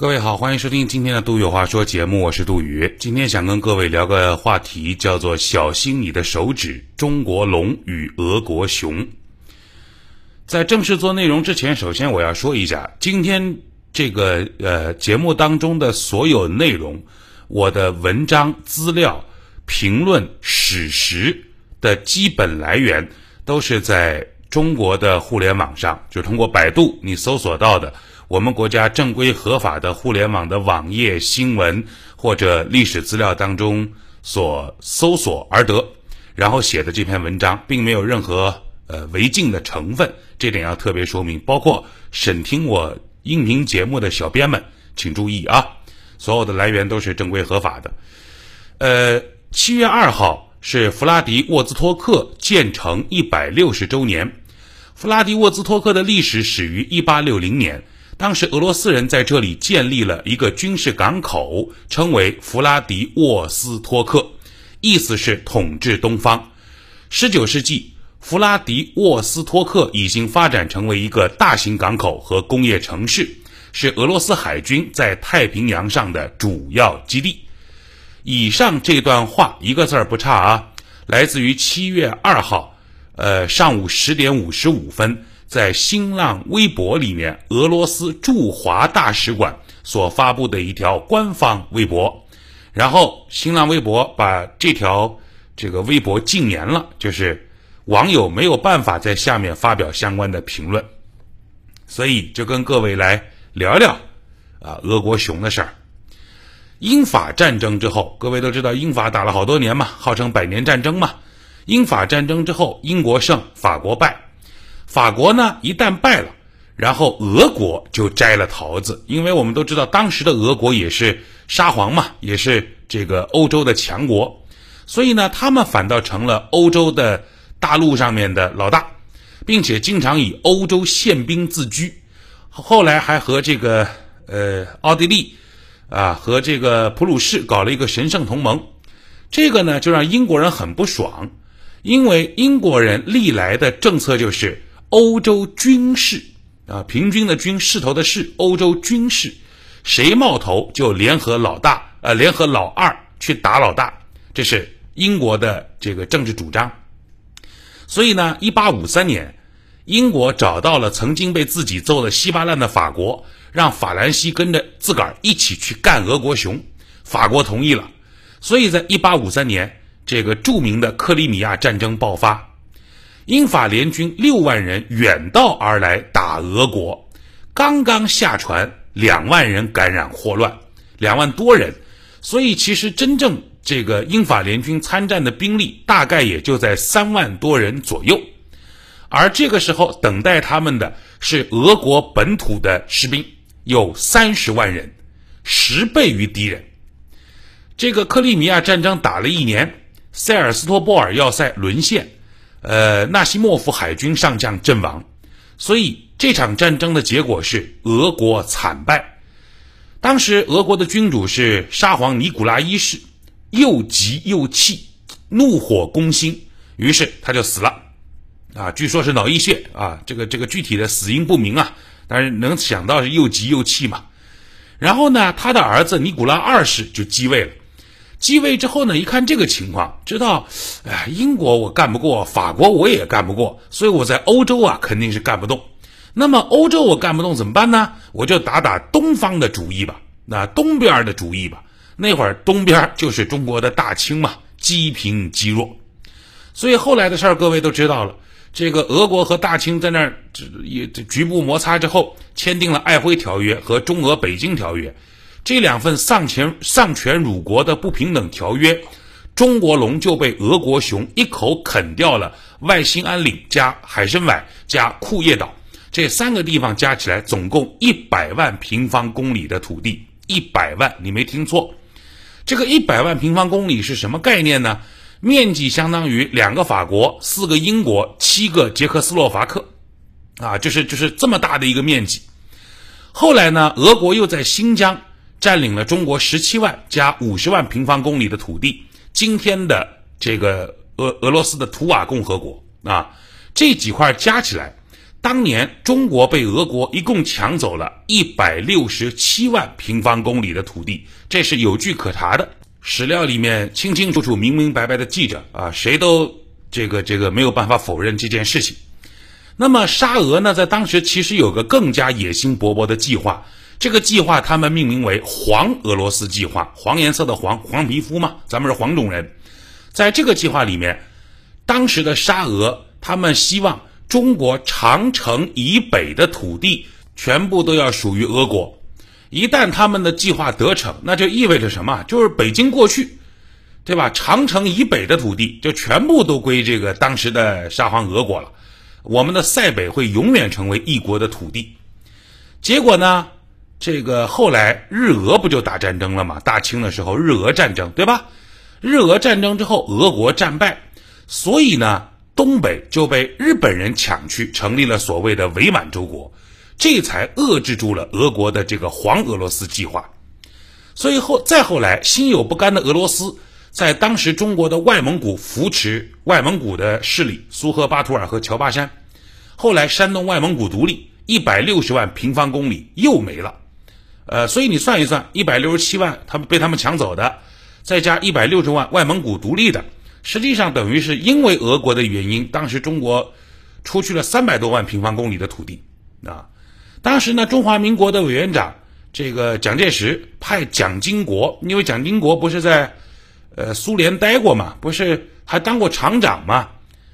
各位好，欢迎收听今天的《杜宇有话说》节目，我是杜宇。今天想跟各位聊个话题，叫做“小心你的手指”，中国龙与俄国熊。在正式做内容之前，首先我要说一下，今天这个呃节目当中的所有内容，我的文章、资料、评论、史实的基本来源都是在中国的互联网上，就通过百度你搜索到的。我们国家正规合法的互联网的网页新闻或者历史资料当中所搜索而得，然后写的这篇文章，并没有任何呃违禁的成分，这点要特别说明。包括审听我音频节目的小编们，请注意啊，所有的来源都是正规合法的。呃，七月二号是弗拉迪沃兹托克建成一百六十周年。弗拉迪沃兹托克的历史始于一八六零年。当时俄罗斯人在这里建立了一个军事港口，称为弗拉迪沃斯托克，意思是统治东方。十九世纪，弗拉迪沃斯托克已经发展成为一个大型港口和工业城市，是俄罗斯海军在太平洋上的主要基地。以上这段话一个字儿不差啊，来自于七月二号，呃，上午十点五十五分。在新浪微博里面，俄罗斯驻华大使馆所发布的一条官方微博，然后新浪微博把这条这个微博禁言了，就是网友没有办法在下面发表相关的评论，所以就跟各位来聊聊啊俄国熊的事儿。英法战争之后，各位都知道英法打了好多年嘛，号称百年战争嘛。英法战争之后，英国胜，法国败。法国呢，一旦败了，然后俄国就摘了桃子，因为我们都知道，当时的俄国也是沙皇嘛，也是这个欧洲的强国，所以呢，他们反倒成了欧洲的大陆上面的老大，并且经常以欧洲宪兵自居，后来还和这个呃奥地利啊和这个普鲁士搞了一个神圣同盟，这个呢就让英国人很不爽，因为英国人历来的政策就是。欧洲军事啊，平均的军势头的势，欧洲军事，谁冒头就联合老大，呃，联合老二去打老大，这是英国的这个政治主张。所以呢，一八五三年，英国找到了曾经被自己揍得稀巴烂的法国，让法兰西跟着自个儿一起去干俄国熊，法国同意了。所以在一八五三年，这个著名的克里米亚战争爆发。英法联军六万人远道而来打俄国，刚刚下船，两万人感染霍乱，两万多人，所以其实真正这个英法联军参战的兵力大概也就在三万多人左右，而这个时候等待他们的是俄国本土的士兵，有三十万人，十倍于敌人。这个克里米亚战争打了一年，塞尔斯托波尔要塞沦陷。呃，纳西莫夫海军上将阵亡，所以这场战争的结果是俄国惨败。当时俄国的君主是沙皇尼古拉一世，又急又气，怒火攻心，于是他就死了。啊，据说是脑溢血啊，这个这个具体的死因不明啊，但是能想到是又急又气嘛。然后呢，他的儿子尼古拉二世就继位了。继位之后呢，一看这个情况，知道，哎，英国我干不过，法国我也干不过，所以我在欧洲啊肯定是干不动。那么欧洲我干不动怎么办呢？我就打打东方的主意吧，那东边的主意吧。那会儿东边就是中国的大清嘛，积贫积弱。所以后来的事儿各位都知道了。这个俄国和大清在那儿也局部摩擦之后，签订了《爱辉条约》和《中俄北京条约》。这两份丧权丧权辱国的不平等条约，中国龙就被俄国熊一口啃掉了。外兴安岭加海参崴加库页岛这三个地方加起来，总共一百万平方公里的土地，一百万，你没听错。这个一百万平方公里是什么概念呢？面积相当于两个法国、四个英国、七个捷克斯洛伐克，啊，就是就是这么大的一个面积。后来呢，俄国又在新疆。占领了中国十七万加五十万平方公里的土地，今天的这个俄俄罗斯的图瓦共和国啊，这几块加起来，当年中国被俄国一共抢走了一百六十七万平方公里的土地，这是有据可查的，史料里面清清楚楚、明明白白的记着啊，谁都这个这个没有办法否认这件事情。那么沙俄呢，在当时其实有个更加野心勃勃的计划，这个计划他们命名为“黄俄罗斯计划”，黄颜色的黄，黄皮肤嘛，咱们是黄种人。在这个计划里面，当时的沙俄他们希望。中国长城以北的土地全部都要属于俄国，一旦他们的计划得逞，那就意味着什么？就是北京过去，对吧？长城以北的土地就全部都归这个当时的沙皇俄国了，我们的塞北会永远成为一国的土地。结果呢？这个后来日俄不就打战争了吗？大清的时候日俄战争，对吧？日俄战争之后，俄国战败，所以呢？东北就被日本人抢去，成立了所谓的伪满洲国，这才遏制住了俄国的这个黄俄罗斯计划。所以后再后来，心有不甘的俄罗斯在当时中国的外蒙古扶持外蒙古的势力苏赫巴图尔和乔巴山。后来山东外蒙古独立，一百六十万平方公里又没了。呃，所以你算一算，一百六十七万他们被他们抢走的，再加一百六十万外蒙古独立的。实际上等于是因为俄国的原因，当时中国出去了三百多万平方公里的土地啊。当时呢，中华民国的委员长这个蒋介石派蒋经国，因为蒋经国不是在呃苏联待过嘛，不是还当过厂长嘛，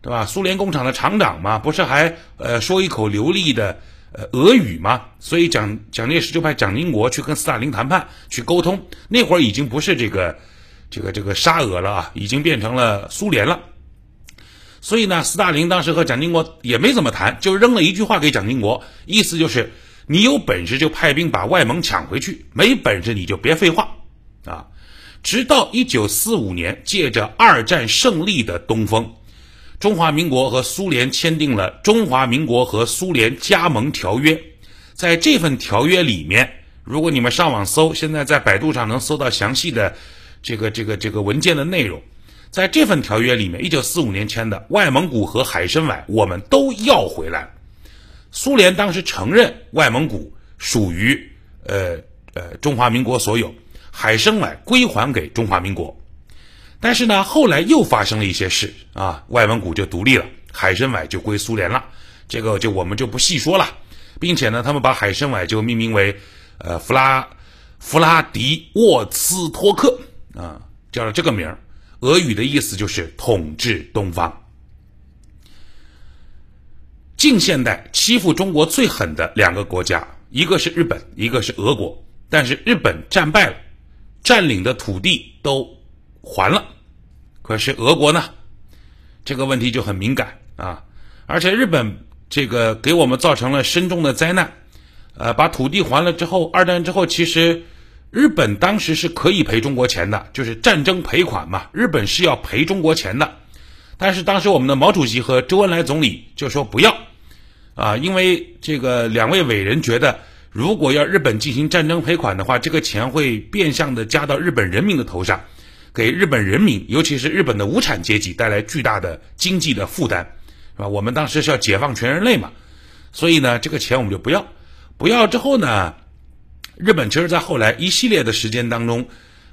对吧？苏联工厂的厂长嘛，不是还呃说一口流利的呃俄语嘛？所以蒋蒋介石就派蒋经国去跟斯大林谈判，去沟通。那会儿已经不是这个。这个这个沙俄了啊，已经变成了苏联了。所以呢，斯大林当时和蒋经国也没怎么谈，就扔了一句话给蒋经国，意思就是你有本事就派兵把外蒙抢回去，没本事你就别废话啊。直到一九四五年，借着二战胜利的东风，中华民国和苏联签订了《中华民国和苏联加盟条约》。在这份条约里面，如果你们上网搜，现在在百度上能搜到详细的。这个这个这个文件的内容，在这份条约里面，一九四五年签的外蒙古和海参崴，我们都要回来。苏联当时承认外蒙古属于呃呃中华民国所有，海参崴归还给中华民国。但是呢，后来又发生了一些事啊，外蒙古就独立了，海参崴就归苏联了。这个就我们就不细说了，并且呢，他们把海参崴就命名为呃弗拉弗拉迪沃斯托克。啊，叫了这个名，俄语的意思就是统治东方。近现代欺负中国最狠的两个国家，一个是日本，一个是俄国。但是日本战败了，占领的土地都还了，可是俄国呢？这个问题就很敏感啊！而且日本这个给我们造成了深重的灾难，呃，把土地还了之后，二战之后其实。日本当时是可以赔中国钱的，就是战争赔款嘛。日本是要赔中国钱的，但是当时我们的毛主席和周恩来总理就说不要，啊，因为这个两位伟人觉得，如果要日本进行战争赔款的话，这个钱会变相的加到日本人民的头上，给日本人民，尤其是日本的无产阶级带来巨大的经济的负担，是吧？我们当时是要解放全人类嘛，所以呢，这个钱我们就不要，不要之后呢？日本其实，在后来一系列的时间当中，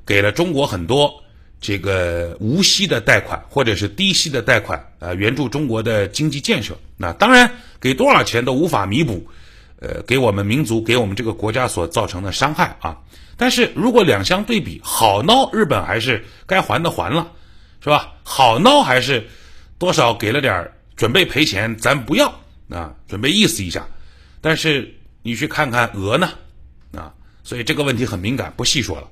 给了中国很多这个无息的贷款，或者是低息的贷款，呃，援助中国的经济建设。那当然，给多少钱都无法弥补，呃，给我们民族、给我们这个国家所造成的伤害啊。但是如果两相对比，好孬，日本还是该还的还了，是吧？好孬还是多少给了点准备赔钱，咱不要啊，准备意思一下。但是你去看看俄呢？啊，所以这个问题很敏感，不细说了。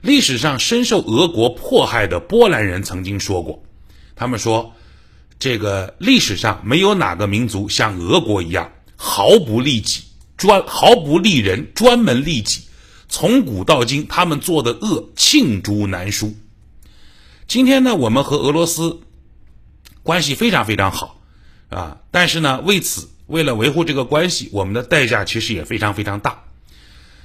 历史上深受俄国迫害的波兰人曾经说过，他们说，这个历史上没有哪个民族像俄国一样毫不利己，专毫不利人，专门利己。从古到今，他们做的恶罄竹难书。今天呢，我们和俄罗斯关系非常非常好啊，但是呢，为此为了维护这个关系，我们的代价其实也非常非常大。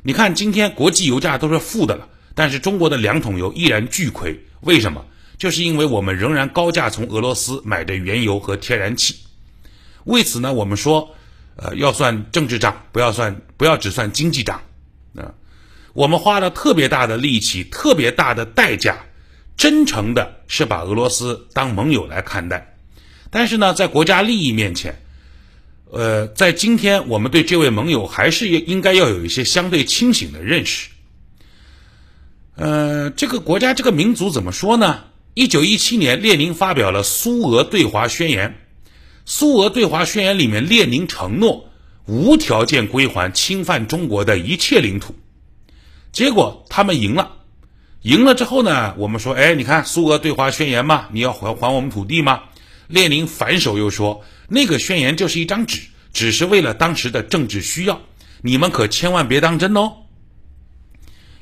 你看，今天国际油价都是负的了，但是中国的两桶油依然巨亏，为什么？就是因为我们仍然高价从俄罗斯买的原油和天然气。为此呢，我们说呃，要算政治账，不要算，不要只算经济账啊。我们花了特别大的力气，特别大的代价，真诚的是把俄罗斯当盟友来看待。但是呢，在国家利益面前，呃，在今天我们对这位盟友还是应该要有一些相对清醒的认识。呃，这个国家这个民族怎么说呢？一九一七年，列宁发表了苏俄对华宣言。苏俄对华宣言里面，列宁承诺无条件归还侵犯中国的一切领土。结果他们赢了，赢了之后呢，我们说，哎，你看苏俄对华宣言嘛，你要还还我们土地吗？列宁反手又说，那个宣言就是一张纸，只是为了当时的政治需要，你们可千万别当真哦。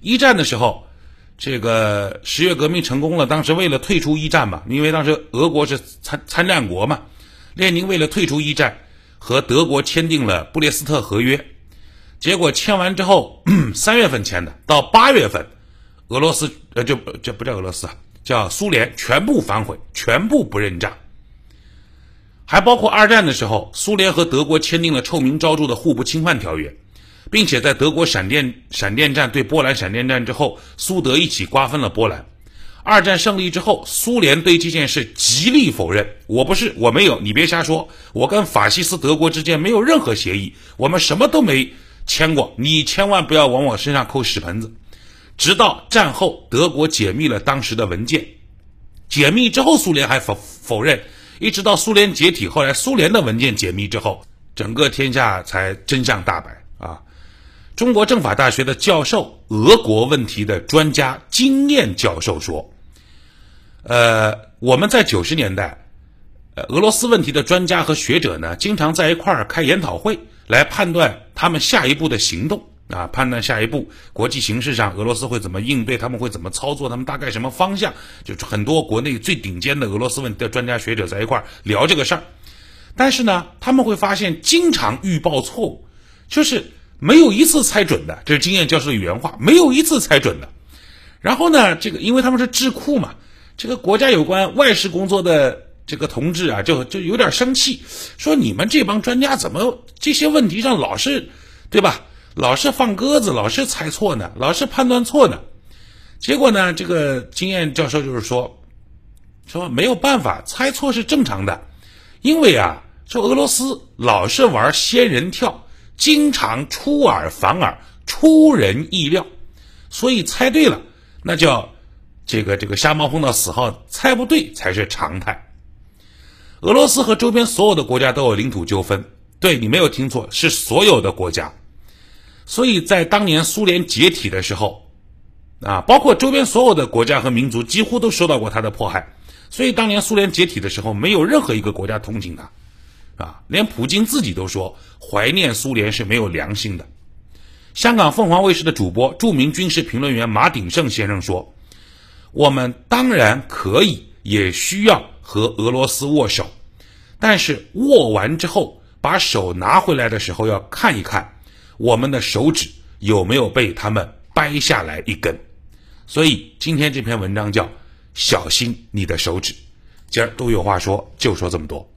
一战的时候。这个十月革命成功了，当时为了退出一战嘛，因为当时俄国是参参战国嘛，列宁为了退出一战，和德国签订了布列斯特合约，结果签完之后，三月份签的，到八月份，俄罗斯呃就这不叫俄罗斯啊，叫苏联全部反悔，全部不认账，还包括二战的时候，苏联和德国签订了臭名昭著的互不侵犯条约。并且在德国闪电闪电战对波兰闪电战之后，苏德一起瓜分了波兰。二战胜利之后，苏联对这件事极力否认：“我不是，我没有，你别瞎说，我跟法西斯德国之间没有任何协议，我们什么都没签过，你千万不要往我身上扣屎盆子。”直到战后，德国解密了当时的文件，解密之后，苏联还否否认，一直到苏联解体，后来苏联的文件解密之后，整个天下才真相大白啊。中国政法大学的教授，俄国问题的专家金燕教授说：“呃，我们在九十年代，呃，俄罗斯问题的专家和学者呢，经常在一块儿开研讨会，来判断他们下一步的行动啊，判断下一步国际形势上俄罗斯会怎么应对，他们会怎么操作，他们大概什么方向，就是很多国内最顶尖的俄罗斯问题的专家学者在一块儿聊这个事儿。但是呢，他们会发现经常预报错误，就是。”没有一次猜准的，这是经验教授的原话。没有一次猜准的。然后呢，这个因为他们是智库嘛，这个国家有关外事工作的这个同志啊，就就有点生气，说你们这帮专家怎么这些问题上老是，对吧？老是放鸽子，老是猜错呢，老是判断错呢。结果呢，这个经验教授就是说，说没有办法，猜错是正常的，因为啊，说俄罗斯老是玩仙人跳。经常出尔反尔，出人意料，所以猜对了，那叫这个这个瞎猫碰到死耗，猜不对才是常态。俄罗斯和周边所有的国家都有领土纠纷，对你没有听错，是所有的国家。所以在当年苏联解体的时候，啊，包括周边所有的国家和民族几乎都受到过他的迫害。所以当年苏联解体的时候，没有任何一个国家同情他。啊，连普京自己都说怀念苏联是没有良心的。香港凤凰卫视的主播、著名军事评论员马鼎盛先生说：“我们当然可以，也需要和俄罗斯握手，但是握完之后，把手拿回来的时候，要看一看我们的手指有没有被他们掰下来一根。所以今天这篇文章叫‘小心你的手指’。今儿都有话说，就说这么多。”